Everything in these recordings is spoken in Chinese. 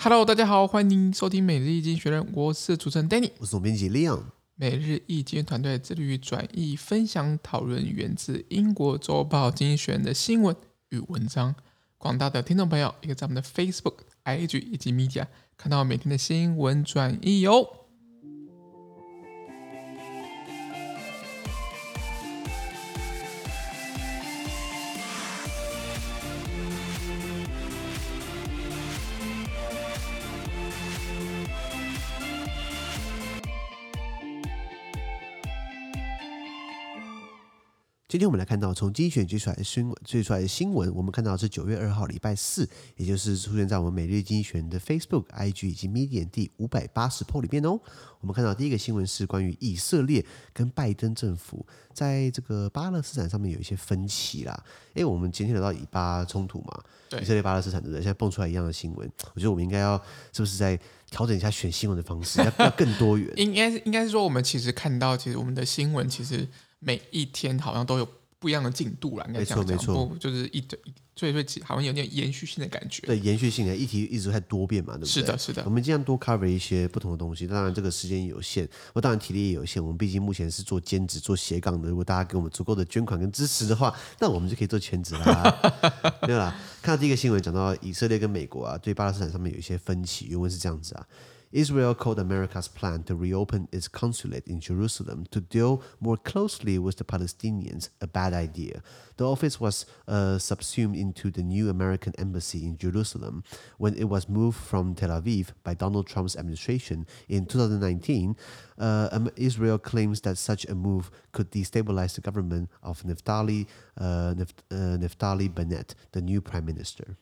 Hello，大家好，欢迎收听每日易经济学人，我是主持人 Danny，我是总编辑 Leon。每日易经团队致力于转译、分享、讨论源自英国周报《经济学人》的新闻与文章。广大的听众朋友，也可以在我们的 Facebook、IG 以及 Media 看到每天的新闻转译哟。今天我们来看到从经济学人追出来的新闻，追出来的新闻，我们看到是九月二号礼拜四，也就是出现在我们每日精选的 Facebook、IG 以及 Medium 第五百八十 po 里面哦。我们看到第一个新闻是关于以色列跟拜登政府在这个巴勒斯坦上面有一些分歧啦。诶，我们今天聊到以巴冲突嘛，以色列巴勒斯坦对不对？现在蹦出来一样的新闻，我觉得我们应该要是不是在调整一下选新闻的方式，要要更多元？应该是应该是说，我们其实看到，其实我们的新闻其实。每一天好像都有不一样的进度了，应该这样讲，没错，没错，就是一堆，所以说好像有点延续性的感觉。对，延续性的议题一直在多变嘛，对不对？是的，是的。我们尽量多 cover 一些不同的东西，当然这个时间有限，我当然体力也有限。我们毕竟目前是做兼职、做斜杠的。如果大家给我们足够的捐款跟支持的话，那我们就可以做全职啦。没有啦，看到第一个新闻讲到以色列跟美国啊，对巴勒斯坦上面有一些分歧，原文是这样子啊。Israel called America's plan to reopen its consulate in Jerusalem to deal more closely with the Palestinians a bad idea. The office was uh, subsumed into the new American embassy in Jerusalem when it was moved from Tel Aviv by Donald Trump's administration in 2019. Uh, Israel claims that such a move could destabilize the government of Naftali, uh, Naftali Bennett, the new prime minister.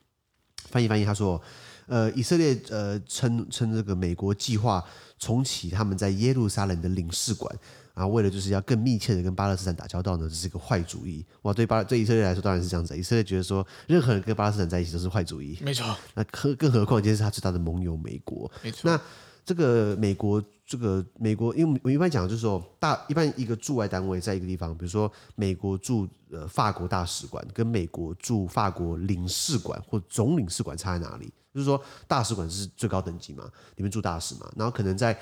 翻译翻译，他说。 呃，以色列呃称称这个美国计划重启他们在耶路撒冷的领事馆，啊为了就是要更密切的跟巴勒斯坦打交道呢，这是一个坏主意。哇，对巴对以色列来说当然是这样子，以色列觉得说任何人跟巴勒斯坦在一起都是坏主意。没错。那更更何况今天是他最大的盟友美国。没错。那这个美国这个美国，因为我一般讲就是说大一般一个驻外单位在一个地方，比如说美国驻呃法国大使馆跟美国驻法国领事馆或总领事馆差在哪里？就是说，大使馆是最高等级嘛，里面驻大使嘛，然后可能在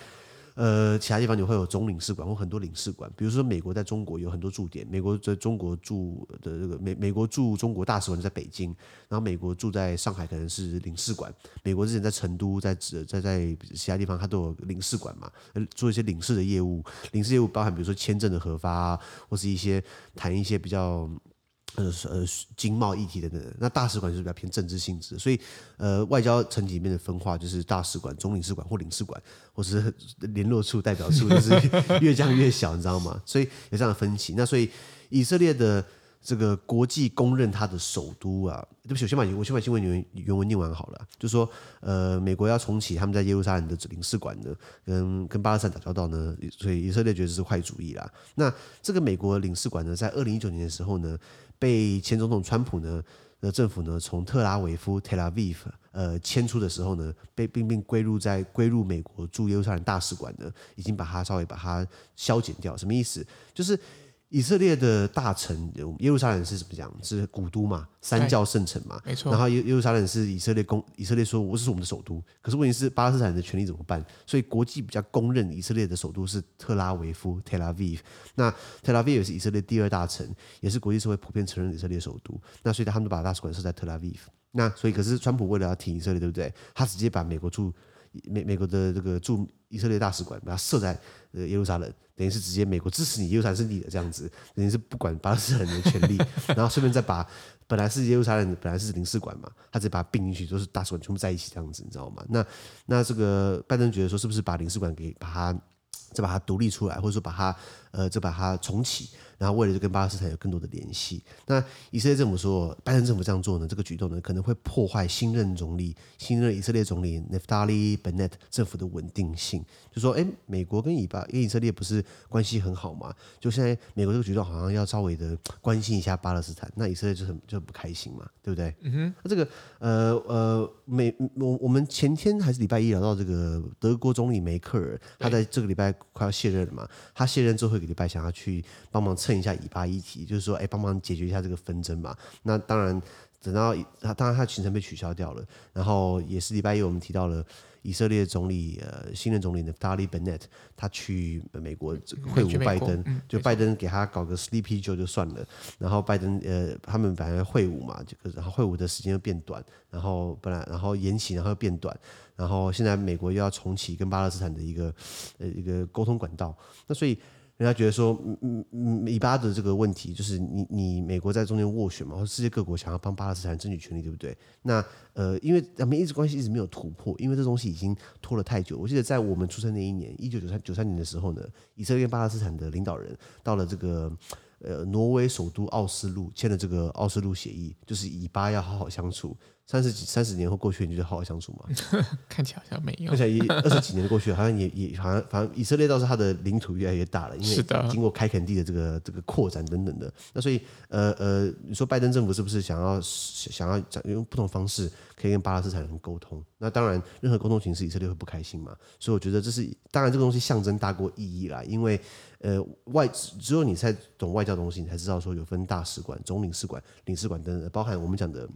呃其他地方你会有总领事馆或很多领事馆，比如说美国在中国有很多驻点，美国在中国驻的这个美美国驻中国大使馆在北京，然后美国驻在上海可能是领事馆，美国之前在成都在在在其他地方它都有领事馆嘛，做一些领事的业务，领事业务包含比如说签证的核发，或是一些谈一些比较。呃呃，经贸议题等等，那大使馆就是比较偏政治性质，所以呃，外交层级里面的分化就是大使馆、总领事馆或领事馆，或是 联络处、代表处，就是 越降越小，你知道吗？所以有这样的分歧。那所以以色列的这个国际公认它的首都啊，对不起，我先把我先把新闻原原文念完好了，就说呃，美国要重启他们在耶路撒冷的领事馆呢，跟跟巴勒斯坦打交道呢，所以以色列觉得是坏主意啦。那这个美国领事馆呢，在二零一九年的时候呢。被前总统川普呢的政府呢从特拉维夫 Tel Aviv 呃迁出的时候呢，被并并归入在归入美国驻耶路撒冷大使馆呢，已经把它稍微把它削减掉，什么意思？就是。以色列的大城耶路撒冷是怎么讲？是古都嘛，三教圣城嘛，没错。然后耶耶路撒冷是以色列公，以色列说我是我们的首都。可是问题是巴勒斯坦人的权利怎么办？所以国际比较公认以色列的首都是特拉维夫 （Tel Aviv）。那 Tel Aviv 也是以色列第二大城，也是国际社会普遍承认以色列首都。那所以他们都把大使馆设在特拉维夫。那所以可是川普为了要挺以色列，对不对？他直接把美国驻美美国的这个驻以色列大使馆把它设在呃耶路撒冷。等于是直接美国支持你，耶路撒冷是你的这样子，等于是不管巴勒斯坦的权利，然后顺便再把本来是耶路撒冷本来是领事馆嘛，他直接把它并进去，就是大使馆全部在一起这样子，你知道吗？那那这个拜登觉得说，是不是把领事馆给把它再把它独立出来，或者说把它呃再把它重启？然后为了就跟巴勒斯坦有更多的联系，那以色列政府说，拜登政府这样做呢，这个举动呢可能会破坏新任总理、新任以色列总理 Naftali Bennett 政府的稳定性。就说，哎，美国跟以巴、跟以色列不是关系很好嘛？就现在美国这个举动好像要稍微的关心一下巴勒斯坦，那以色列就很就很不开心嘛，对不对？嗯哼。那这个呃呃美我我们前天还是礼拜一聊到这个德国总理梅克尔，他在这个礼拜快要卸任了嘛，他卸任之后一个礼拜想要去帮忙。蹭一下以巴议题，就是说，哎，帮忙解决一下这个纷争嘛。那当然，等到他当然他行程被取消掉了，然后也是礼拜一我们提到了以色列总理呃新任总理的 Naftali Bennett，他去美国会晤拜登，嗯、就拜登给他搞个 Sleepy Joe 就算了，然后拜登呃他们本来会晤嘛，这个然后会晤的时间又变短，然后本来然后延期然后又变短，然后现在美国又要重启跟巴勒斯坦的一个呃一个沟通管道，那所以。人家觉得说，嗯嗯嗯，以巴的这个问题，就是你你美国在中间斡旋嘛，或者世界各国想要帮巴勒斯坦争取权利，对不对？那呃，因为他们一直关系一直没有突破，因为这东西已经拖了太久。我记得在我们出生那一年，一九九三九三年的时候呢，以色列跟巴勒斯坦的领导人到了这个呃挪威首都奥斯陆，签了这个奥斯陆协议，就是以巴要好好相处。三十几三十年后过去，你就好好相处嘛？看起来好像没有。看起来也 二十几年过去了，好像也也好像反正以色列倒是它的领土越来越大了，因为经过开垦地的这个这个扩展等等的。那所以呃呃，你说拜登政府是不是想要想要用不同方式可以跟巴勒斯坦人沟通？那当然，任何沟通形式以色列会不开心嘛？所以我觉得这是当然，这个东西象征大过意义啦。因为呃外只有你才懂外交东西，你才知道说有分大使馆、总领事馆、领事馆等等，包含我们讲的。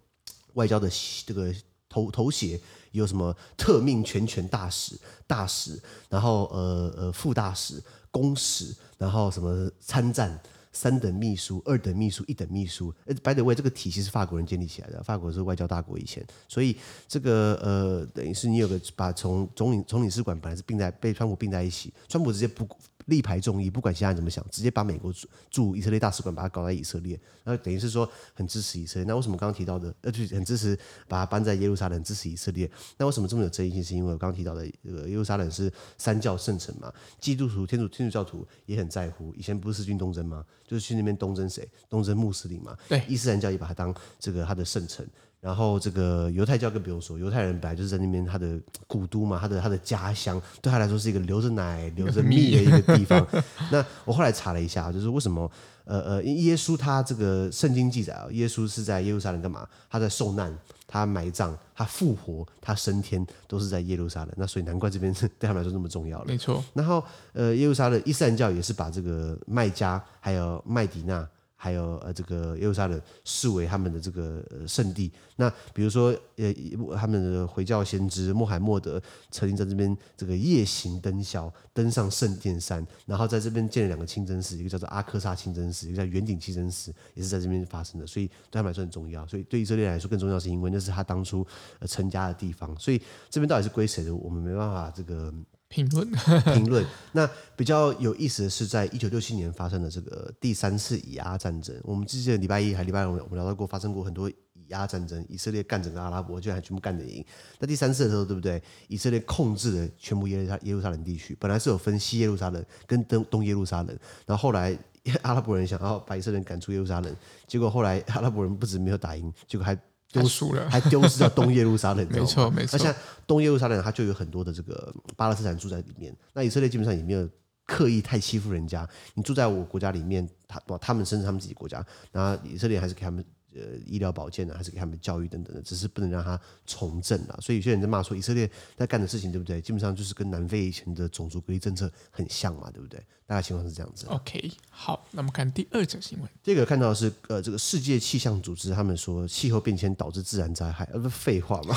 外交的这个头头衔有什么特命全权大使、大使，然后呃呃副大使、公使，然后什么参赞、三等秘书、二等秘书、一等秘书。呃，by the way，这个体系是法国人建立起来的，法国是外交大国以前，所以这个呃等于是你有个把从总领总领事馆本来是并在被川普并在一起，川普直接不。力排众议，不管其他人怎么想，直接把美国驻驻以色列大使馆把它搞在以色列，然后等于是说很支持以色列。那为什么刚刚提到的，呃，就很支持把它搬在耶路撒冷，支持以色列？那为什么这么有争议性？是因为我刚刚提到的，这个耶路撒冷是三教圣城嘛，基督徒、天主、天主教徒也很在乎。以前不是四军东征吗？就是去那边东征谁？东征穆斯林嘛。对，伊斯兰教也把它当这个他的圣城。然后这个犹太教更不用说，犹太人本来就是在那边他的古都嘛，他的他的家乡，对他来说是一个流着奶、流着蜜的一个地方。那我后来查了一下，就是为什么呃呃，耶稣他这个圣经记载啊，耶稣是在耶路撒冷干嘛？他在受难，他埋葬，他复活，他升天，都是在耶路撒冷。那所以难怪这边是 对他们来说那么重要了。没错。然后呃，耶路撒冷伊斯兰教也是把这个麦加还有麦迪纳。还有呃，这个耶路撒冷视为他们的这个圣地。那比如说，呃，他们的回教先知穆罕默德曾经在这边这个夜行登霄，登上圣殿山，然后在这边建了两个清真寺，一个叫做阿克萨清真寺，一个叫圆顶清真寺，也是在这边发生的。所以对他们来说很重要。所以对以色列来说更重要，是因为那是他当初呃成家的地方。所以这边到底是归谁的，我们没办法这个。评论评论。那比较有意思的是，在一九六七年发生的这个第三次以阿战争。我们之前礼拜一还礼拜二，我们聊到过发生过很多以阿战争，以色列干整个阿拉伯，居然还全部干得赢。那第三次的时候，对不对？以色列控制了全部耶路撒耶路撒冷地区，本来是有分西耶路撒冷跟东东耶路撒冷，然后后来阿拉伯人想要把以色列赶出耶路撒冷，结果后来阿拉伯人不止没有打赢，结果还。丢失了，还丢失在东耶路撒冷，没错没错。那现在东耶路撒冷，它就有很多的这个巴勒斯坦住在里面。那以色列基本上也没有刻意太欺负人家。你住在我国家里面，他他们甚至他们自己国家，然后以色列还是给他们呃医疗保健的，还是给他们教育等等的，只是不能让他从政了。所以有些人在骂说，以色列在干的事情对不对？基本上就是跟南非以前的种族隔离政策很像嘛，对不对？大概情况是这样子。OK，好，那么看第二则新闻。这个看到的是呃，这个世界气象组织他们说气候变迁导致自然灾害，呃，不废话嘛？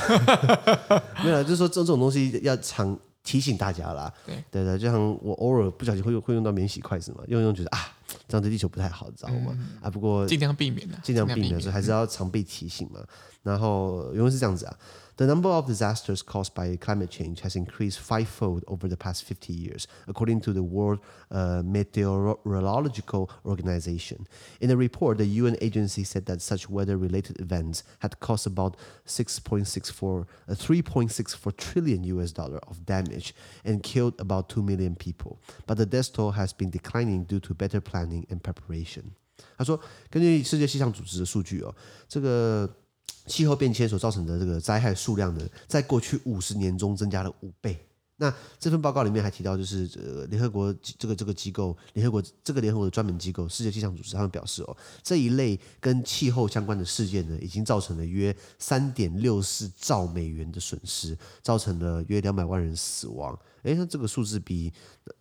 没有，就是说这这种东西要常提醒大家啦。对对对，就像我偶尔不小心会用会用到免洗筷子嘛，用用觉得啊，这样对地球不太好，知道吗？嗯、啊，不过尽量避免的，尽量避免，所以还是要常被提醒嘛。然后因为是这样子啊。The number of disasters caused by climate change has increased fivefold over the past 50 years, according to the World uh, Meteorological Organization. In a report, the UN agency said that such weather-related events had caused about 6.64, uh, 3.64 trillion US dollar of damage and killed about 2 million people. But the death toll has been declining due to better planning and preparation. 他说，根据世界气象组织的数据哦，这个。 气候变迁所造成的这个灾害数量呢，在过去五十年中增加了五倍，那这份报告里面还提到，就是呃，联合国这个这个机构，联合国这个联合国的专门机构世界气象组织，他们表示哦，这一类跟气候相关的事件呢，已经造成了约三点六四兆美元的损失，造成了约两百万人死亡。哎，那这个数字比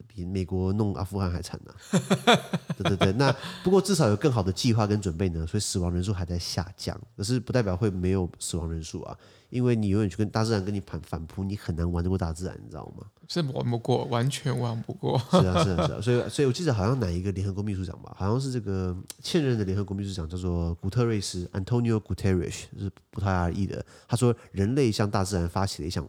比美国弄阿富汗还惨呢、啊。对对对，那不过至少有更好的计划跟准备呢，所以死亡人数还在下降，可是不代表会没有死亡人数啊。因为你永远去跟大自然跟你反反扑，你很难玩得过大自然，你知道吗？是玩不过，完全玩不过。是啊，是啊，是啊。所以，所以我记得好像哪一个联合国秘书长吧，好像是这个现任的联合国秘书长叫做古特瑞斯 （Antonio Guterres），是葡萄牙裔的。他说：“人类向大自然发起了一项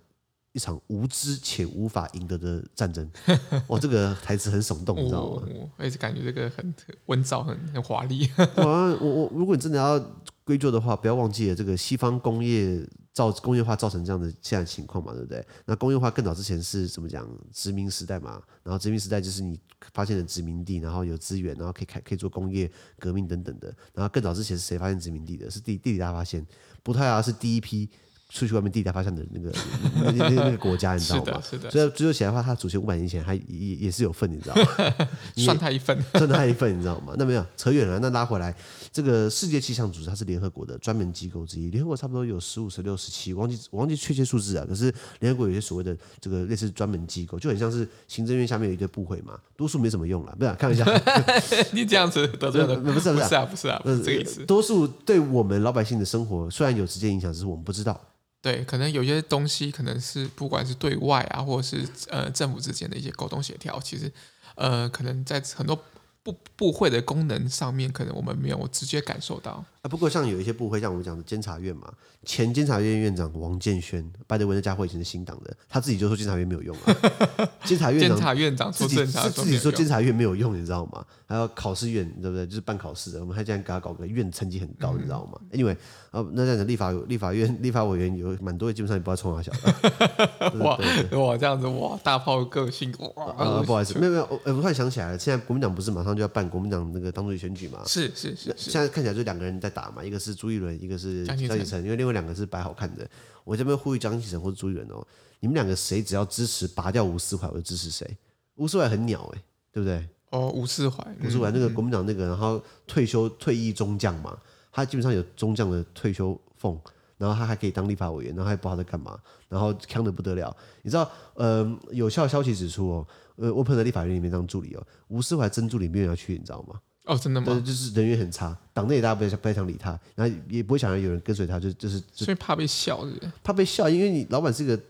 一场无知且无法赢得的战争。”哇，这个台词很耸动，你知道吗？我一直感觉这个很温燥，很很华丽。我我我，如果你真的要归咎的话，不要忘记了这个西方工业。造工业化造成这样的现在情况嘛，对不对？那工业化更早之前是怎么讲？殖民时代嘛，然后殖民时代就是你发现了殖民地，然后有资源，然后可以开可以做工业革命等等的。然后更早之前是谁发现殖民地的？是地地理大发现，葡萄牙是第一批。出去外面地大发现的那个 那那那个国家，你知道吗？是的，是的。所以追究起来的话，他祖先五百年前还也也是有份，你知道吗？算他一份，算他一份，你知道吗？那没有扯远了，那拉回来，这个世界气象组织它是联合国的专门机构之一，联合国差不多有十五、十六、十七，忘记我忘记确切数字啊。可是联合国有些所谓的这个类似专门机构，就很像是行政院下面有一堆部会嘛，多数没什么用了，不是、啊？开玩笑，你这样子得罪了，不是不是啊，不是啊，不是啊，不是这个意思。多数对我们老百姓的生活虽然有直接影响，只是我们不知道。对，可能有些东西可能是不管是对外啊，或者是呃政府之间的一些沟通协调，其实呃可能在很多部部会的功能上面，可能我们没有直接感受到。啊，不过像有一些部会，像我们讲的监察院嘛，前监察院院长王建煊，拜登文的家伙以前是新党的，他自己就说监察院没有用啊。监察院察院长自己自己说监察院没有用，你知道吗？还有考试院，对不对？就是办考试的，我们还这样给他搞个院成绩很高，你知道吗？Anyway，啊，那这样子立法立法院立法委员有蛮多，基本上也不知道冲哪小的。哇哇，这样子哇，大炮个性哇！啊，不好意思，没有没有，我突然想起来了，现在国民党不是马上就要办国民党那个党主席选举嘛？是是是，现在看起来就两个人在打嘛，一个是朱一伦，一个是江启臣，因为另外两个是摆好看的。我这边呼吁江启臣或者朱一伦哦，你们两个谁只要支持拔掉吴思怀，我就支持谁。吴思怀很鸟哎、欸，对不对？哦，吴思怀，吴思怀那个国民党那个，然后退休退役中将嘛，他基本上有中将的退休俸，然后他还可以当立法委员，然后还不知道在干嘛，然后强的不得了。你知道，呃，有效消息指出哦，呃，我朋友在立法院里面当助理哦，吴思怀真助理没有要去，你知道吗？哦，真的吗？就是人缘很差，党内大家不太不太想理他，然后也不会想要有人跟随他，就就是就所以怕被笑，是不是？怕被笑，因为你老板是个，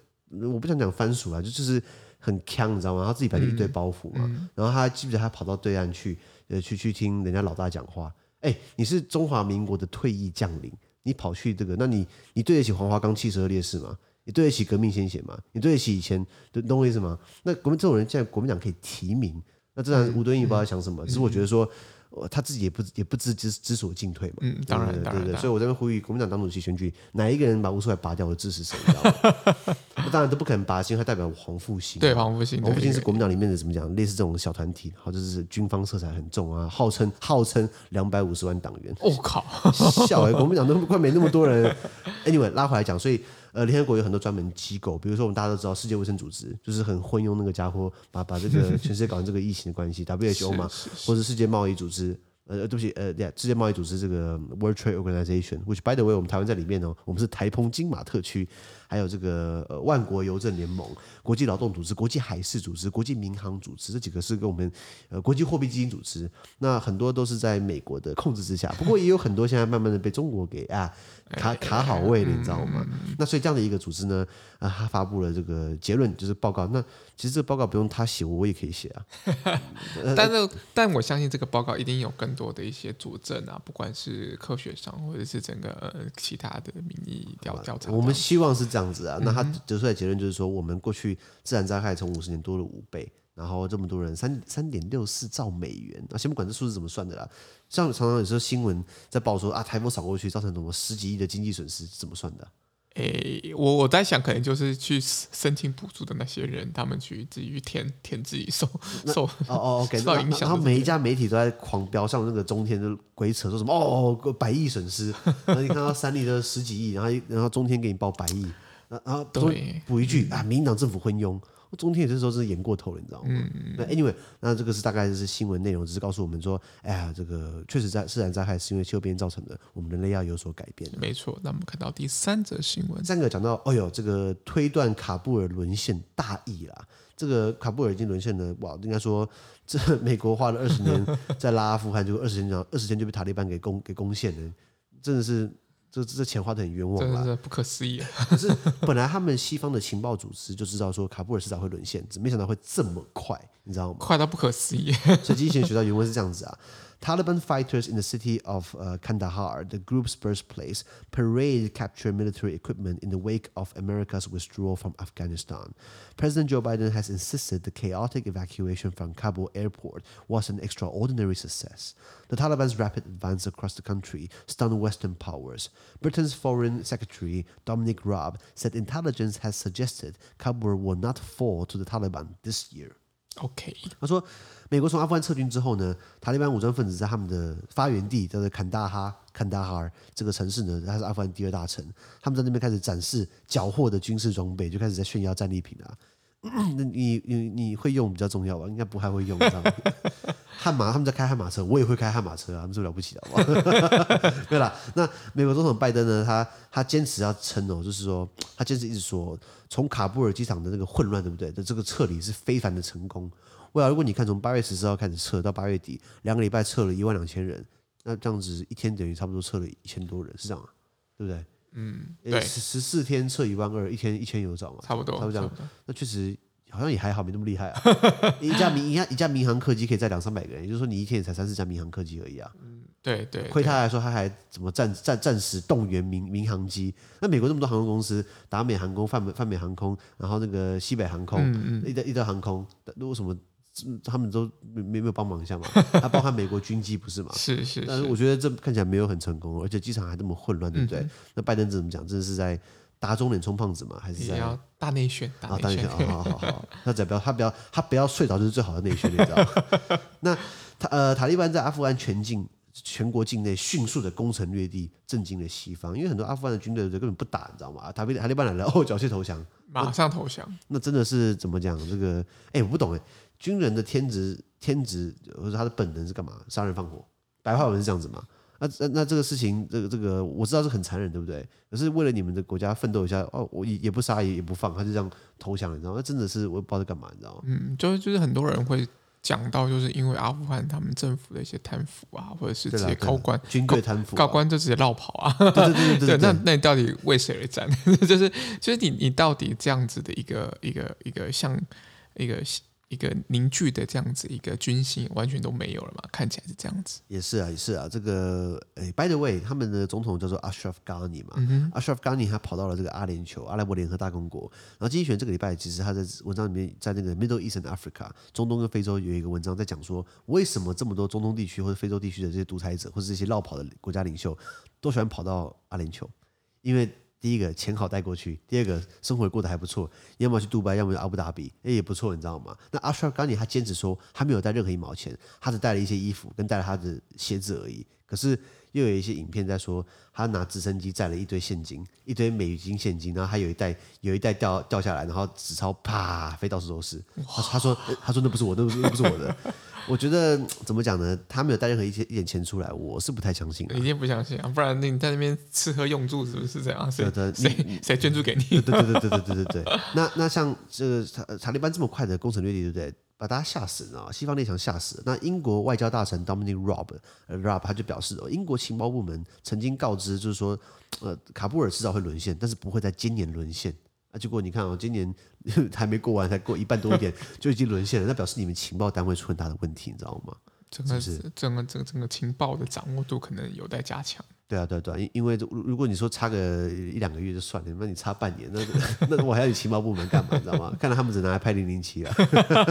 我不想讲番薯啊，就就是很强，你知道吗？他自己本来一堆包袱嘛，嗯嗯、然后他记不记得他跑到对岸去，呃，去去听人家老大讲话。哎，你是中华民国的退役将领，你跑去这个，那你你对得起黄花岗七十二烈士吗？你对得起革命先贤吗？你对得起以前，懂我意思吗？那国民这种人，现在国民党可以提名，那自然吴敦义不知道在想什么，只是我觉得说。他自己也不也不知知知所进退嘛，嗯，当然，对对对，所以我在这边呼吁国民党党主席选举，哪一个人把吴斯怀拔掉，我支持谁，你知道吗？当然都不可能拔，因为他代表黄复兴，对黄复兴，黄复兴是国民党里面的怎么讲，类似这种小团体，好，就是军方色彩很重啊，号称号称两百五十万党员，我、哦、靠，笑哎，国民党都快没那么多人，anyway 拉回来讲，所以。呃，联合国有很多专门机构，比如说我们大家都知道世界卫生组织，就是很昏庸那个家伙，把把这个 全世界搞成这个疫情的关系，WHO 嘛，或者世界贸易组织。呃，对不起，呃，对，世界贸易组织这个 World Trade Organization，which by the way，我们台湾在里面哦，我们是台澎金马特区，还有这个呃万国邮政联盟、国际劳动组织、国际海事组织、国际民航组织，这几个是跟我们呃国际货币基金组织，那很多都是在美国的控制之下，不过也有很多现在慢慢的被中国给啊卡卡好位了，你知道吗？那所以这样的一个组织呢，啊，他发布了这个结论，就是报告。那其实这个报告不用他写，我也可以写啊。但是，但我相信这个报告一定有更多的一些佐证啊，不管是科学上，或者是整个其他的民意调调查。我们希望是这样子啊。那他得出来结论就是说，我们过去自然灾害从五十年多了五倍，然后这么多人三三点六四兆美元啊，先不管这数字怎么算的啦。像常常有时候新闻在报说啊，台风扫过去造成什么十几亿的经济损失，怎么算的？诶，我我在想，可能就是去申请补助的那些人，他们去自己去填填自己受受哦哦 受影响。然后每一家媒体都在狂飙，像那个中天就鬼扯说什么哦，百亿损失。然后你看到三立的十几亿，然后然后中天给你报百亿，然后对补一句啊，民进党政府昏庸。中天也这时候是演过头了，你知道吗？那 anyway，那这个是大概就是新闻内容，只是告诉我们说，哎呀，这个确实在自然灾害是因为气候变迁造成的，我们人类要有所改变。没错。那我们看到第三则新闻，三个讲到，哦呦，这个推断卡布尔沦陷大意啦。这个卡布尔已经沦陷了，哇，应该说这美国花了二十年 在拉阿富汗，就二十天二十年就被塔利班给攻给攻陷了，真的是。这这钱花的很冤枉了，真的不可思议。可是本来他们西方的情报组织就知道说卡布尔迟早会沦陷，只没想到会这么快，你知道吗？快到不可思议。所以之前学到原文是这样子啊。Taliban fighters in the city of uh, Kandahar, the group's birthplace, parade captured military equipment in the wake of America's withdrawal from Afghanistan. President Joe Biden has insisted the chaotic evacuation from Kabul airport was an extraordinary success. The Taliban's rapid advance across the country stunned Western powers. Britain's Foreign Secretary Dominic Raab said intelligence has suggested Kabul will not fall to the Taliban this year. OK，他说，美国从阿富汗撤军之后呢，塔利班武装分子在他们的发源地叫做坎大哈、坎大哈尔这个城市呢，它是阿富汗第二大城，他们在那边开始展示缴获的军事装备，就开始在炫耀战利品啊。那你你你会用比较重要吧？应该不太会用，知道吗？悍马他们在开悍马车，我也会开悍马车啊，他们是了不起的，好不好？对了，那美国总统拜登呢？他他坚持要撑哦，就是说他坚持一直说，从卡布尔机场的那个混乱，对不对？的这个撤离是非凡的成功。为了，如果你看从八月十四号开始撤到八月底，两个礼拜撤了一万两千人，那这样子一天等于差不多撤了一千多人，是这样啊？对不对？嗯，对，十十四天测一万二，一天一千有找嘛？差不多，差不多这样。那确实好像也还好，没那么厉害啊。一架民一架一架民航客机可以载两三百个人，也就是说你一天也才三四架民航客机而已啊。嗯，对对。亏他来说，他还怎么暂暂暂时动员民民航机？那美国那么多航空公司，达美航空、泛美泛美航空，然后那个西北航空、嗯嗯、一德一德航空，那为什么？他们都没没有帮忙一下嘛？他 包含美国军机不是嘛？是是，是。但是我觉得这看起来没有很成功，而且机场还这么混乱，对不对？嗯、那拜登怎么讲？这是在打肿脸充胖子嘛？还是在大内宣？啊，大内宣啊，好好好。那只要不要他不要他不要睡着就是最好的内宣，你知道吗？那他呃塔利班在阿富汗全境全国境内迅速的攻城略地，震惊了西方，因为很多阿富汗的军队根本不打，你知道吗？塔利塔利班来了，哦，缴械投降，马上投降。那真的是怎么讲？这个哎，我不懂哎。军人的天职，天职或者他的本能是干嘛？杀人放火，白话文是这样子嘛？那那那这个事情，这个这个我知道是很残忍，对不对？可是为了你们的国家奋斗一下，哦，我也也不杀也也不放，他就这样投降，你知道吗？那真的是我也不知道在干嘛，你知道吗？嗯，就是就是很多人会讲到，就是因为阿富汗他们政府的一些贪腐啊，或者是这些高官军队贪腐、啊，高官就直接绕跑啊。对对对对对，对，对，对，那那你到底为谁而战？就是就是你你到底这样子的一个一个一个像一个。一个凝聚的这样子一个军心完全都没有了嘛？看起来是这样子。也是啊，也是啊。这个诶，by the way，他们的总统叫做 Ashraf Ghani 嘛。嗯、Ashraf Ghani 他跑到了这个阿联酋阿拉伯联合大公国。然后经济学这个礼拜其实他在文章里面，在那个 Middle East and Africa 中东跟非洲有一个文章在讲说，为什么这么多中东地区或者非洲地区的这些独裁者或者这些绕跑的国家领袖都喜欢跑到阿联酋？因为第一个钱好带过去，第二个生活过得还不错，要么去杜拜，要么去阿布达比，哎也不错，你知道吗？那阿什尔·甘尼他坚持说他没有带任何一毛钱，他只带了一些衣服跟带了他的鞋子而已。可是又有一些影片在说他拿直升机载了一堆现金，一堆美金现金，然后还有一袋有一袋掉掉下来，然后纸钞啪飞到处都是。他他说他说那不是我，那不是那不是我的。我觉得怎么讲呢？他没有带任何一些一点钱出来，我是不太相信。一定不相信啊！不然你在那边吃喝用住是不是这样？谁谁谁捐助给你？对对对对对对对对。那那像这个塔塔利班这么快的攻城略地，对不对？把大家吓死了啊！西方列强吓死了。那英国外交大臣 Dominic 呃 Raab 他就表示哦，英国情报部门曾经告知，就是说呃卡布尔迟早会沦陷，但是不会在今年沦陷。啊，结果你看哦，今年 还没过完，才过一半多一点，就已经沦陷了。那表示你们情报单位出很大的问题，你知道吗？整个是整个整个整个情报的掌握度可能有待加强。对啊，对对，因因为如果你说差个一两个月就算了，那你差半年，那那我还要你情报部门干嘛？你知道吗？看来他们只拿来拍零零七了。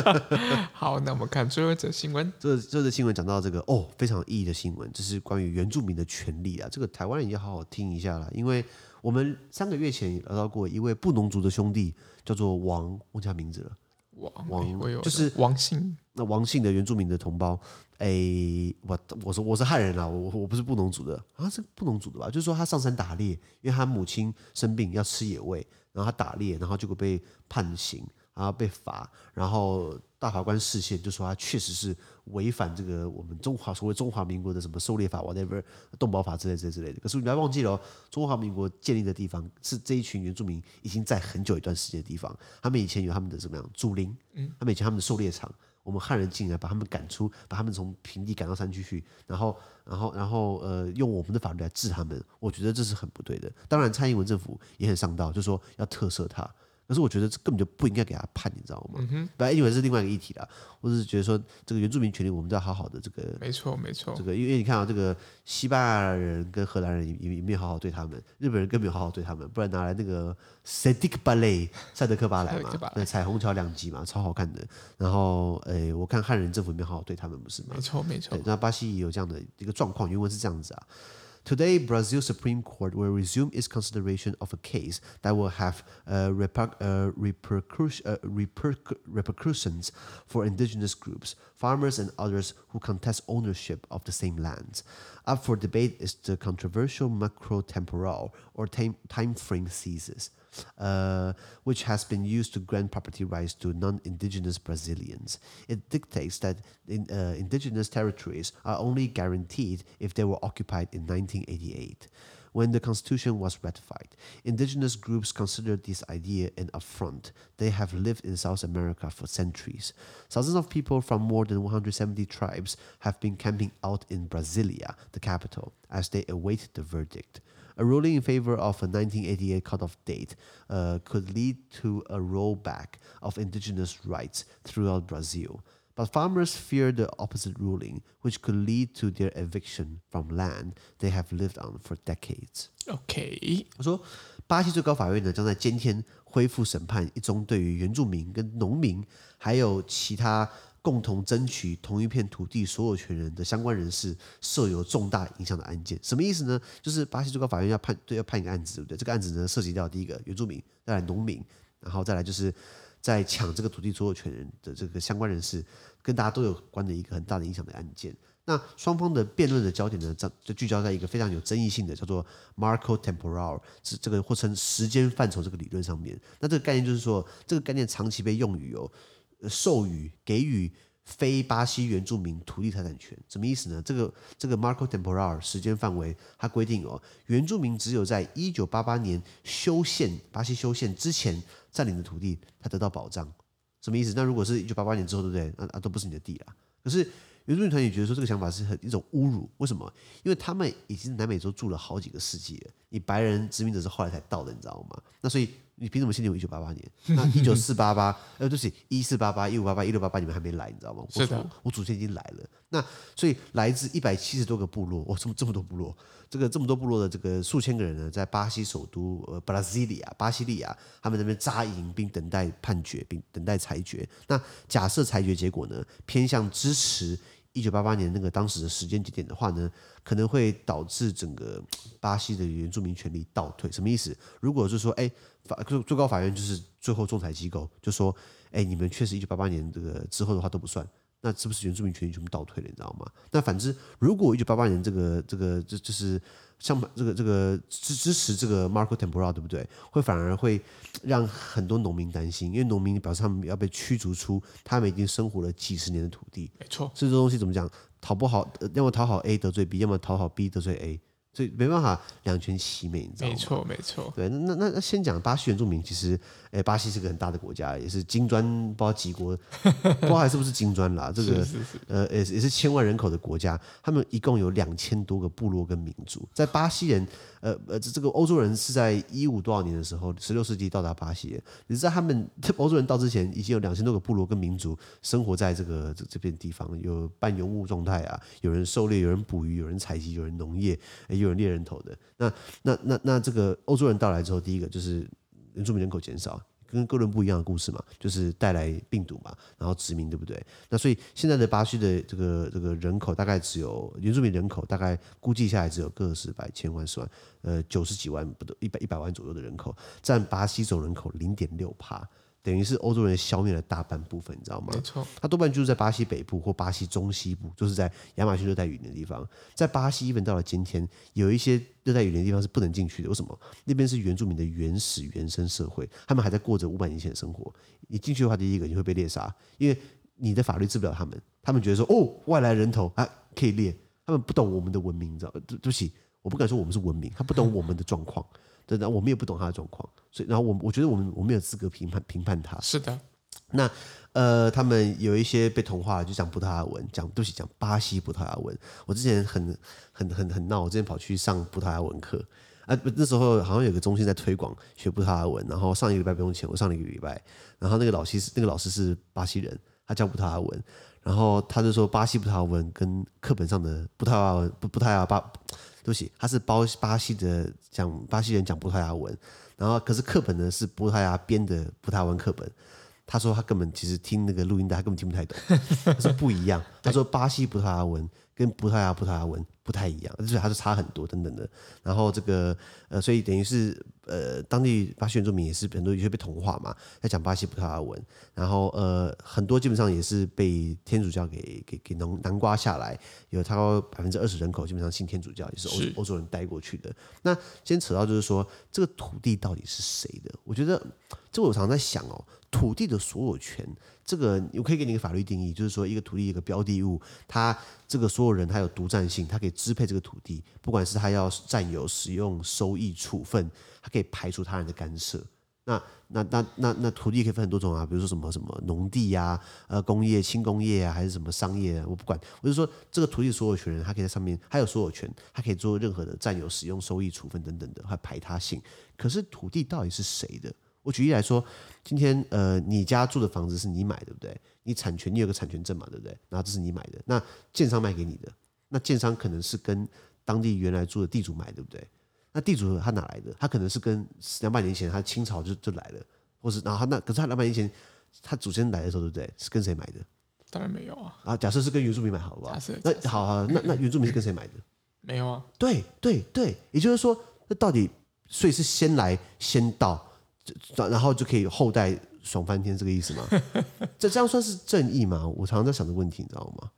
好，那我们看最后一则新闻。这这则新闻讲到这个哦，非常有意义的新闻，这是关于原住民的权利啊。这个台湾人也要好好听一下啦，因为。我们三个月前聊到过一位布农族的兄弟，叫做王，忘记他名字了。王王就是王姓，那王姓的原住民的同胞。哎，我我说我是汉人啦，我我不是布农族的啊，是布农族的吧？就是说他上山打猎，因为他母亲生病要吃野味，然后他打猎，然后结果被判刑。然后被罚，然后大法官释宪就说他确实是违反这个我们中华所谓中华民国的什么狩猎法 whatever 动保法之类之类之类的。可是你不要忘记了，中华民国建立的地方是这一群原住民已经在很久一段时间的地方，他们以前有他们的怎么样祖灵，嗯，他们以前他们的狩猎场。我们汉人进来，把他们赶出，把他们从平地赶到山区去，然后，然后，然后，呃，用我们的法律来治他们，我觉得这是很不对的。当然，蔡英文政府也很上道，就说要特赦他。可是我觉得这根本就不应该给他判，你知道吗？嗯哼，本来因为是另外一个议题啦，我只是觉得说这个原住民权利，我们都要好好的这个。没错，没错。这个因为你看啊，这个西班牙人跟荷兰人也也没有好好对他们，日本人更没有好好对他们，不然拿来那个 Sadik Ballet 赛德克巴莱嘛，那彩虹桥两集嘛，超好看的。然后，诶，我看汉人政府也没有好好对他们，不是吗？没错，没错。那巴西也有这样的一个状况，原文是这样子啊。Today, Brazil's Supreme Court will resume its consideration of a case that will have uh, reper uh, repercus uh, reperc repercussions for indigenous groups, farmers, and others who contest ownership of the same lands. Up for debate is the controversial macro temporal or time, time frame thesis uh, which has been used to grant property rights to non-indigenous Brazilians. It dictates that in, uh, indigenous territories are only guaranteed if they were occupied in 1988. When the Constitution was ratified, indigenous groups considered this idea an affront. They have lived in South America for centuries. Thousands of people from more than 170 tribes have been camping out in Brasilia, the capital, as they await the verdict. A ruling in favor of a 1988 cutoff date uh, could lead to a rollback of indigenous rights throughout Brazil. But farmers fear the opposite ruling, which could lead to their eviction from land they have lived on for decades. OK，我说，巴西最高法院呢将在今天恢复审判一宗对于原住民跟农民还有其他。 共同争取同一片土地所有权人的相关人士设有重大影响的案件，什么意思呢？就是巴西最高法院要判对要判一个案子，对不对？这个案子呢涉及到第一个原住民，再来农民，然后再来就是在抢这个土地所有权人的这个相关人士，跟大家都有关的一个很大的影响的案件。那双方的辩论的焦点呢，就聚焦在一个非常有争议性的叫做 Marco Temporal，是这个或称时间范畴这个理论上面。那这个概念就是说，这个概念长期被用于哦。授予给予非巴西原住民土地财产权，什么意思呢？这个这个 Marco Temporal 时间范围，它规定哦，原住民只有在一九八八年修宪，巴西修宪之前占领的土地，它得到保障。什么意思？那如果是一九八八年之后，对不对？那那都不是你的地了。可是原住民团体觉得说这个想法是很一种侮辱。为什么？因为他们已经在南美洲住了好几个世纪了，你白人殖民者是后来才到的，你知道吗？那所以。你凭什么限定我一九八八年？那一九四八八，呃，对不起，一四八八、一五八八、一六八八，你们还没来，你知道吗？是的，我，我祖先已经来了。那所以来自一百七十多个部落，哇，这么这么多部落，这个这么多部落的这个数千个人呢，在巴西首都呃巴西利亚，巴西利亚，他们那边扎营并等待判决，并等待裁决。那假设裁决结果呢，偏向支持。一九八八年那个当时的时间节点的话呢，可能会导致整个巴西的原住民权利倒退。什么意思？如果是说，哎，法最最高法院就是最后仲裁机构，就说，哎，你们确实一九八八年这个之后的话都不算，那是不是原住民权益全部倒退了？你知道吗？那反之，如果一九八八年这个这个这就是。像这个这个支支持这个 Marco Temporal 对不对？会反而会让很多农民担心，因为农民表示他们要被驱逐出他们已经生活了几十年的土地。没错，所以这东西怎么讲？讨不好，要么讨好 A 得罪 B，要么讨好 B 得罪 A。所以没办法两全其美，你知道吗？没错，没错。对，那那那先讲巴西原住民，其实，诶，巴西是个很大的国家，也是金砖，不知道几国，不知道还是不是金砖啦。这个，是是是呃，也也是千万人口的国家，他们一共有两千多个部落跟民族，在巴西人。呃呃，这这个欧洲人是在一五多少年的时候，十六世纪到达巴西。你知道他们 欧洲人到之前，已经有两千多个部落跟民族生活在这个这这片地方，有半游牧状态啊，有人狩猎，有人捕鱼，有人采集，有人农业，有人猎人头的。那那那那这个欧洲人到来之后，第一个就是原住民人口减少。跟哥伦布一样的故事嘛，就是带来病毒嘛，然后殖民，对不对？那所以现在的巴西的这个这个人口大概只有原住民人口大概估计下来只有个十百千万十万，呃九十几万不到一百一百万左右的人口，占巴西总人口零点六趴。等于是欧洲人消灭了大半部分，你知道吗？没错，它多半就是在巴西北部或巴西中西部，就是在亚马逊热带雨林的地方。在巴西，一般到了今天，有一些热带雨林的地方是不能进去的。为什么？那边是原住民的原始原生社会，他们还在过着五百年前的生活。你进去的话，第一个你会被猎杀，因为你的法律治不了他们。他们觉得说，哦，外来人头啊可以猎，他们不懂我们的文明，你知道？对不起，我不敢说我们是文明，他不懂我们的状况。对，然后我们也不懂他的状况，所以然后我我觉得我们我没有资格评判评判他。是的。那呃，他们有一些被同化了，就讲葡萄牙文，讲对不起，讲巴西葡萄牙文。我之前很很很很闹，我之前跑去上葡萄牙文课啊，那时候好像有个中心在推广学葡萄牙文，然后上一个礼拜不用钱，我上了一个礼拜，然后那个老师是那个老师是巴西人，他教葡萄牙文，然后他就说巴西葡萄牙文跟课本上的葡萄牙文不葡萄牙巴，对不起，他是包巴西的讲巴西人讲葡萄牙文，然后可是课本呢是葡萄牙编的葡萄牙文课本。他说他根本其实听那个录音带，他根本听不太懂。他说不一样。他说巴西葡萄牙文跟葡萄牙葡萄牙文不太一样，就是它是差很多等等的。然后这个呃，所以等于是呃，当地巴西原住民也是很多有些被同化嘛，在讲巴西葡萄牙文。然后呃，很多基本上也是被天主教给给给南南瓜下来，有超过百分之二十人口基本上信天主教，也是欧欧洲人带过去的。那先扯到就是说，这个土地到底是谁的？我觉得这我常常在想哦。土地的所有权，这个我可以给你一个法律定义，就是说一个土地一个标的物，它这个所有人他有独占性，他可以支配这个土地，不管是他要占有、使用、收益、处分，他可以排除他人的干涉。那那那那那土地可以分很多种啊，比如说什么什么农地啊，呃，工业、轻工业啊，还是什么商业啊，我不管。我就说这个土地所有权人，他可以在上面，他有所有权，他可以做任何的占有、使用、收益、处分等等的，还排他性。可是土地到底是谁的？我举例来说，今天呃，你家住的房子是你买的，对不对？你产权，你有个产权证嘛，对不对？然后这是你买的，那建商卖给你的，那建商可能是跟当地原来住的地主买，对不对？那地主他哪来的？他可能是跟两百年前他清朝就就来了，或是然后他那可是他两百年前他祖先来的时候，对不对？是跟谁买的？当然没有啊。啊，假设是跟原住民买，好不好？那好好，那那原住民是跟谁买的？没有啊。对对对，也就是说，那到底税是先来先到？然后就可以后代爽翻天，这个意思吗？这这样算是正义吗？我常常在想这个问题，你知道吗？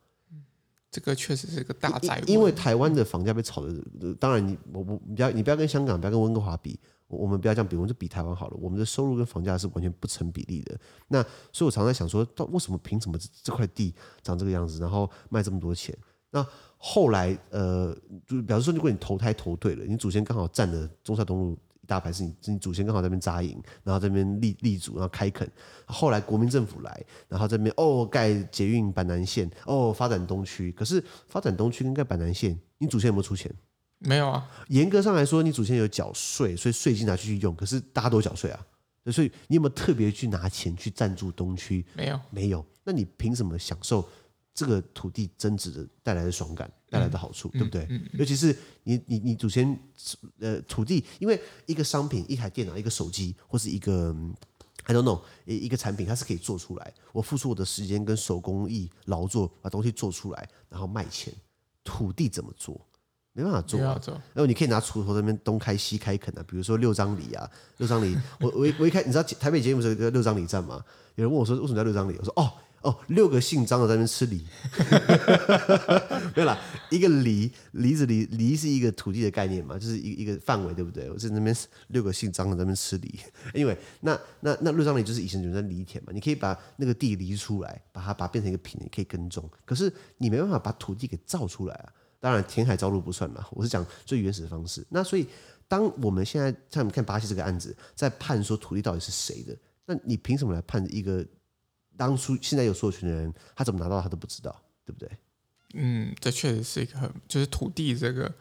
这个确实是一个大。因为台湾的房价被炒的，当然你我我不要你不要跟香港，不要跟温哥华比，我们不要这样比，我们就比台湾好了。我们的收入跟房价是完全不成比例的。那所以我常常在想说，到为什么凭什么这块地长这个样子，然后卖这么多钱？那后来呃，就表示说，如果你投胎投对了，你祖先刚好占了中山东路。大牌是你，你祖先刚好在那边扎营，然后在那边立立足，然后开垦。后来国民政府来，然后这边哦盖捷运板南线，哦发展东区。可是发展东区跟盖板南线，你祖先有没有出钱？没有啊。严格上来说，你祖先有缴税，所以税金拿去用。可是大家都缴税啊，所以你有没有特别去拿钱去赞助东区？没有，没有。那你凭什么享受？这个土地增值的带来的爽感，带来的好处，嗯、对不对？嗯嗯嗯、尤其是你你你祖先呃土地，因为一个商品，一台电脑，一个手机，或是一个 I don't know 一一个产品，它是可以做出来。我付出我的时间跟手工艺劳作，把东西做出来，然后卖钱。土地怎么做？没办法做啊。然后你可以拿锄头在那边东开西开垦啊。比如说六张里啊，六张里。我我我一开，你知道台北捷运不是有个六张里站吗？有人问我说为什么叫六张里？我说哦。哦，六个姓张的在那边吃梨，没有啦，一个梨，梨子梨，梨是一个土地的概念嘛，就是一一个范围，对不对？我在那边六个姓张的在那边吃梨，因为那那那六张梨就是以前就在犁田嘛，你可以把那个地犁出来，把它把它变成一个品，你可以耕种，可是你没办法把土地给造出来啊。当然填海造陆不算嘛，我是讲最原始的方式。那所以当我们现在像你看巴西这个案子，在判说土地到底是谁的，那你凭什么来判一个？当初现在有所有权的人，他怎么拿到他都不知道，对不对？嗯，这确实是一个很，就是土地这个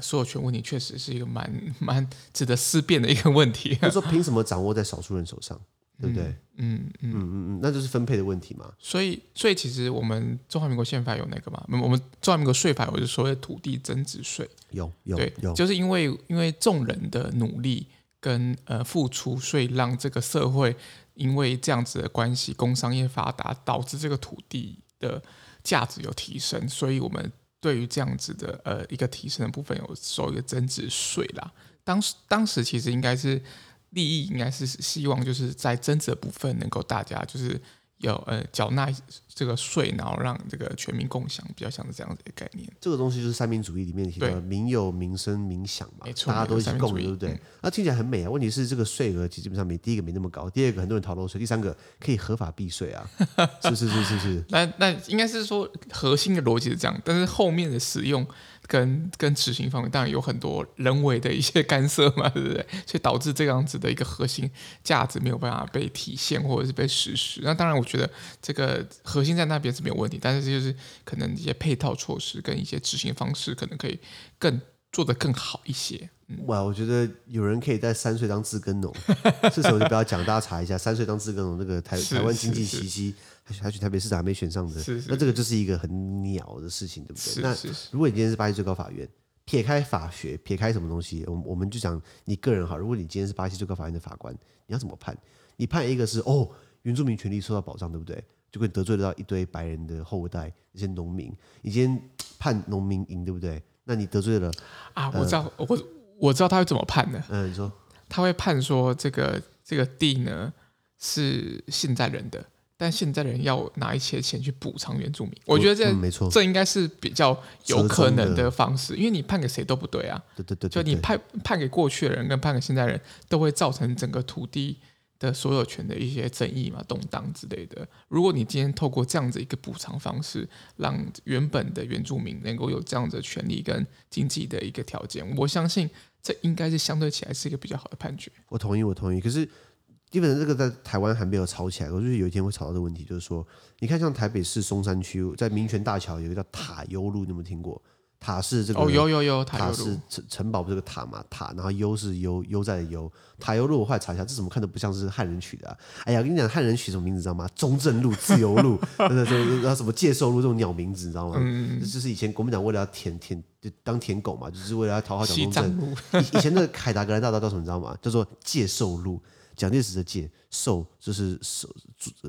所有权问题，确实是一个蛮 蛮值得思辨的一个问题。就是说凭什么掌握在少数人手上，对不对？嗯嗯嗯嗯嗯，那就是分配的问题嘛。所以，所以其实我们中华民国宪法有那个嘛？我们中华民国税法我就所谓土地增值税，有有对有，就是因为因为众人的努力跟呃付出，所以让这个社会。因为这样子的关系，工商业发达，导致这个土地的价值有提升，所以我们对于这样子的呃一个提升的部分有收一个增值税啦。当时当时其实应该是利益应该是希望就是在增值的部分能够大家就是。有呃缴纳这个税，然后让这个全民共享，比较像是这样子的概念。这个东西就是三民主义里面提到的民有、民生、民享嘛，大家都一起共有，对不对？嗯、那听起来很美啊。问题是这个税额基本上没第一个没那么高，第二个很多人逃漏税，第三个可以合法避税啊，是是是是是。那那应该是说核心的逻辑是这样，但是后面的使用。跟跟执行方面当然有很多人为的一些干涉嘛，对不对？所以导致这样子的一个核心价值没有办法被体现或者是被实施。那当然，我觉得这个核心在那边是没有问题，但是就是可能一些配套措施跟一些执行方式可能可以更做得更好一些。嗯、哇，我觉得有人可以在三岁当自耕农，这时候就不要讲，大家查一下三岁当自耕农那个台台湾经济奇迹。还去台北市长还没选上的，是是那这个就是一个很鸟的事情，对不对？那如果你今天是巴西最高法院，撇开法学，撇开什么东西，我们我们就讲你个人哈。如果你今天是巴西最高法院的法官，你要怎么判？你判一个是哦，原住民权利受到保障，对不对？就会得罪到一堆白人的后代，一些农民。你今天判农民赢，对不对？那你得罪了啊？我知道，呃、我我知道他会怎么判的。嗯，你说他会判说这个这个地呢是现在人的。但现在人要拿一些钱去补偿原住民，我觉得这、嗯、没错，这应该是比较有可能的方式，因为你判给谁都不对啊。对对对，就你判判给过去的人跟判给现在人都会造成整个土地的所有权的一些争议嘛、动荡之类的。如果你今天透过这样子一个补偿方式，让原本的原住民能够有这样子的权利跟经济的一个条件，我相信这应该是相对起来是一个比较好的判决。我同意，我同意。可是。基本上这个在台湾还没有吵起来，我就是有一天会吵到这个问题，就是说，你看像台北市松山区，在民权大桥有一个叫塔悠路，你有没有听过？塔是这个哦，有有有，塔是城城堡不是这个塔嘛？塔，然后悠是悠悠哉的悠，塔悠路我后来查一下，这怎么看都不像是汉人取的啊！哎呀，我跟你讲，汉人取什么名字知道吗？中正路、自由路，那个然后什么介寿路这种鸟名字，你知道吗？嗯，这就是以前国民党为了要舔舔就当舔狗嘛，就是为了要讨好蒋中正。以以前那个凯达格兰大道叫什么？你知道吗？叫做介寿路。蒋介石的介寿就是寿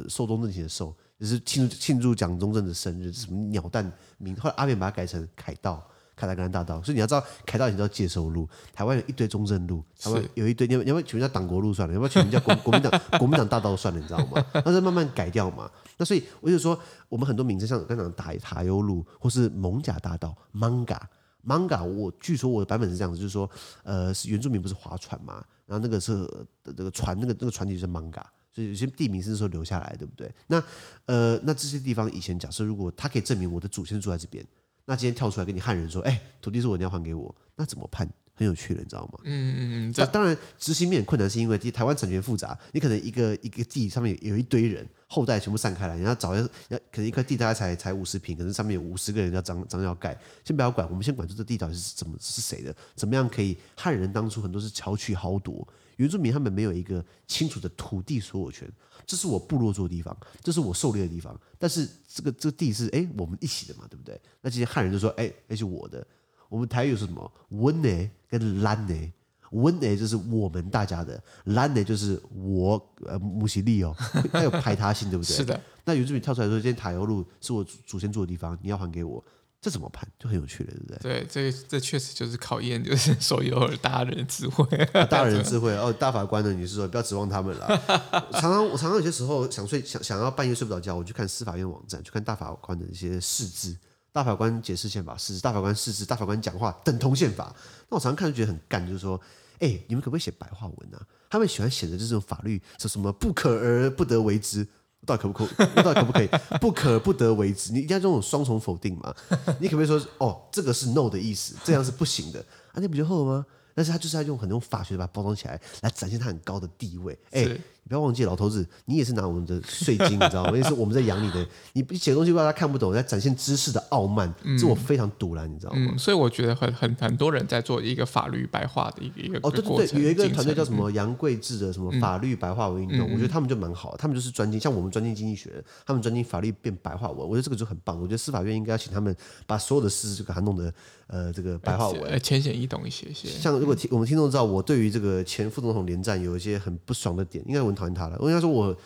寿终正寝的寿，就是庆祝庆祝蒋中正的生日，什么鸟蛋名？后来阿扁把它改成凯道，凯达格兰大道。所以你要知道，凯道以前叫介寿路。台湾有一堆中正路，台湾有一堆，你要你要不要取名叫党国路算了？要不要取名叫国国民党 国民党大道算了？你知道吗？那是慢慢改掉嘛。那所以我就说，我们很多名称像刚才讲塔塔悠路，或是艋舺大道 Manga Manga，我据说我的版本是这样子，就是说，呃，是原住民不是划船嘛？然后那个是的这个船，那个那个船体就是 manga，所以有些地名是那时候留下来，对不对？那呃，那这些地方以前假设如果他可以证明我的祖先住在这边，那今天跳出来跟你汉人说，哎，土地是我，你要还给我，那怎么判？很有趣的，你知道吗？嗯嗯嗯。那当然执行面困难，是因为台湾产权复杂，你可能一个一个地上面有，有一堆人，后代全部散开来，你要找要要可能一块地大概才才五十平，可能上面有五十个人要张张要盖，先不要管，我们先管住这地到底是怎么是谁的，怎么样可以汉人当初很多是巧取豪夺，原住民他们没有一个清楚的土地所有权，这是我部落住的地方，这是我狩猎的地方，但是这个这个地是哎我们一起的嘛，对不对？那这些汉人就说哎那是我的。我们台语是什么？温呢跟懒呢？温呢就是我们大家的，懒呢就是我呃母系利哦，它有排他性，对不对？是的。那原住民跳出来说，今天塔油路是我祖先住的地方，你要还给我，这怎么判？就很有趣了，对不对？对，这这确实就是考验，就是所有大人智慧，大人智慧哦。大法官呢，你是说不要指望他们了。常常我常常有些时候想睡，想想要半夜睡不着觉，我去看司法院网站，去看大法官的一些释字。大法官解释宪法释字，大法官释字，大法官讲话等同宪法。那我常常看就觉得很干，就是说，哎、你们可不可以写白话文啊？他们喜欢写的就是这种法律，说什么不可而不得为之，到底可不可？到底可不可以？不可不得为之，你一定要这种双重否定嘛？你可不可以说，哦，这个是 no 的意思，这样是不行的？啊，那不就好了吗？但是他就是要用很多法学把它包装起来，来展现他很高的地位。哎。不要忘记，老头子，你也是拿我们的税金，你知道吗？也是我们在养你的。你写东西让他看不懂，在展现知识的傲慢，嗯、这我非常堵拦，你知道吗？嗯、所以我觉得很很很多人在做一个法律白话的一个一个哦，对对对，有一个团队叫什么杨贵志的什么法律白话文运动，嗯、我觉得他们就蛮好，他们就是专精，像我们专精经济学，他们专精法律变白话文，我觉得这个就很棒。我觉得司法院应该要请他们把所有的事就给他弄得呃这个白话文，呃浅显易懂一些些。像如果听我们听众知道，我对于这个前副总统连战有一些很不爽的点，应该我很讨厌他了。我跟他说我。我，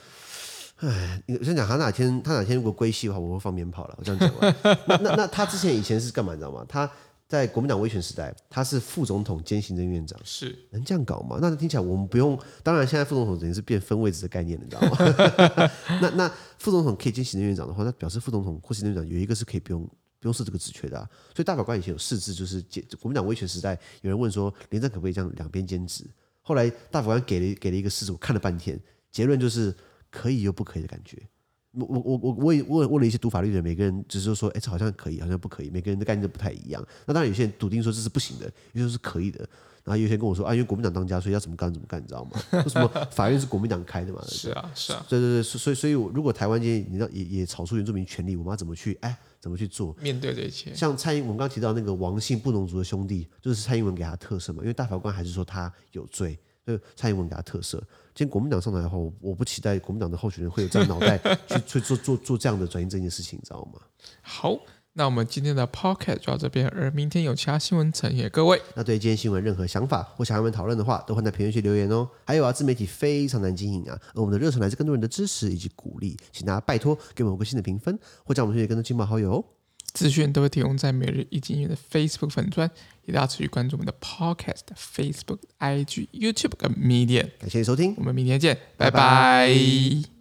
哎，你先讲他哪天他哪天如果归西的话，我会放鞭炮了。我这样讲完，那那那他之前以前是干嘛？你知道吗？他在国民党威权时代，他是副总统兼行政院长，是能这样搞吗？那听起来我们不用。当然，现在副总统等于是变分位置的概念了，你知道吗？那那副总统可以兼行政院长的话，那表示副总统或行政院长有一个是可以不用不用设这个职缺的啊。所以大法官以前有四字，就是国民党威权时代，有人问说，连战可不可以这样两边兼职？后来大法官给了给了一个释字，我看了半天，结论就是可以又不可以的感觉。我我我我也问问了一些读法律的人，每个人只是说，哎，这好像可以，好像不可以，每个人的概念都不太一样。那当然有些人笃定说这是不行的，有些人是可以的。然后有些人跟我说，啊，因为国民党当家，所以要怎么干怎么干，你知道吗？为什么法院是国民党开的嘛？是啊，是啊。对对对，所以所以，如果台湾今天你知道也也吵出原住民权利，我们要怎么去哎怎么去做？面对这一切。像蔡英文，刚刚提到那个王姓布农族的兄弟，就是蔡英文给他特赦嘛，因为大法官还是说他有罪。就蔡英文给他特赦。今天国民党上台后，我不期待国民党的候选人会有这样脑袋去 去做做做这样的转型这件事情，你知道吗？好，那我们今天的 podcast 就到这边，而明天有其他新闻呈现各位。那对今天新闻任何想法或想要我们讨论的话，都欢迎在评论区留言哦。还有啊，自媒体非常难经营啊，而我们的热忱来自更多人的支持以及鼓励，请大家拜托给我们五颗星的评分，或将我们推荐更多亲朋好友哦。资讯都会提供在每日一经济的 Facebook 粉专，也大家持续关注我们的 Podcast、Facebook、IG、YouTube 跟 Medium。感谢收听，我们明天见，拜拜。拜拜。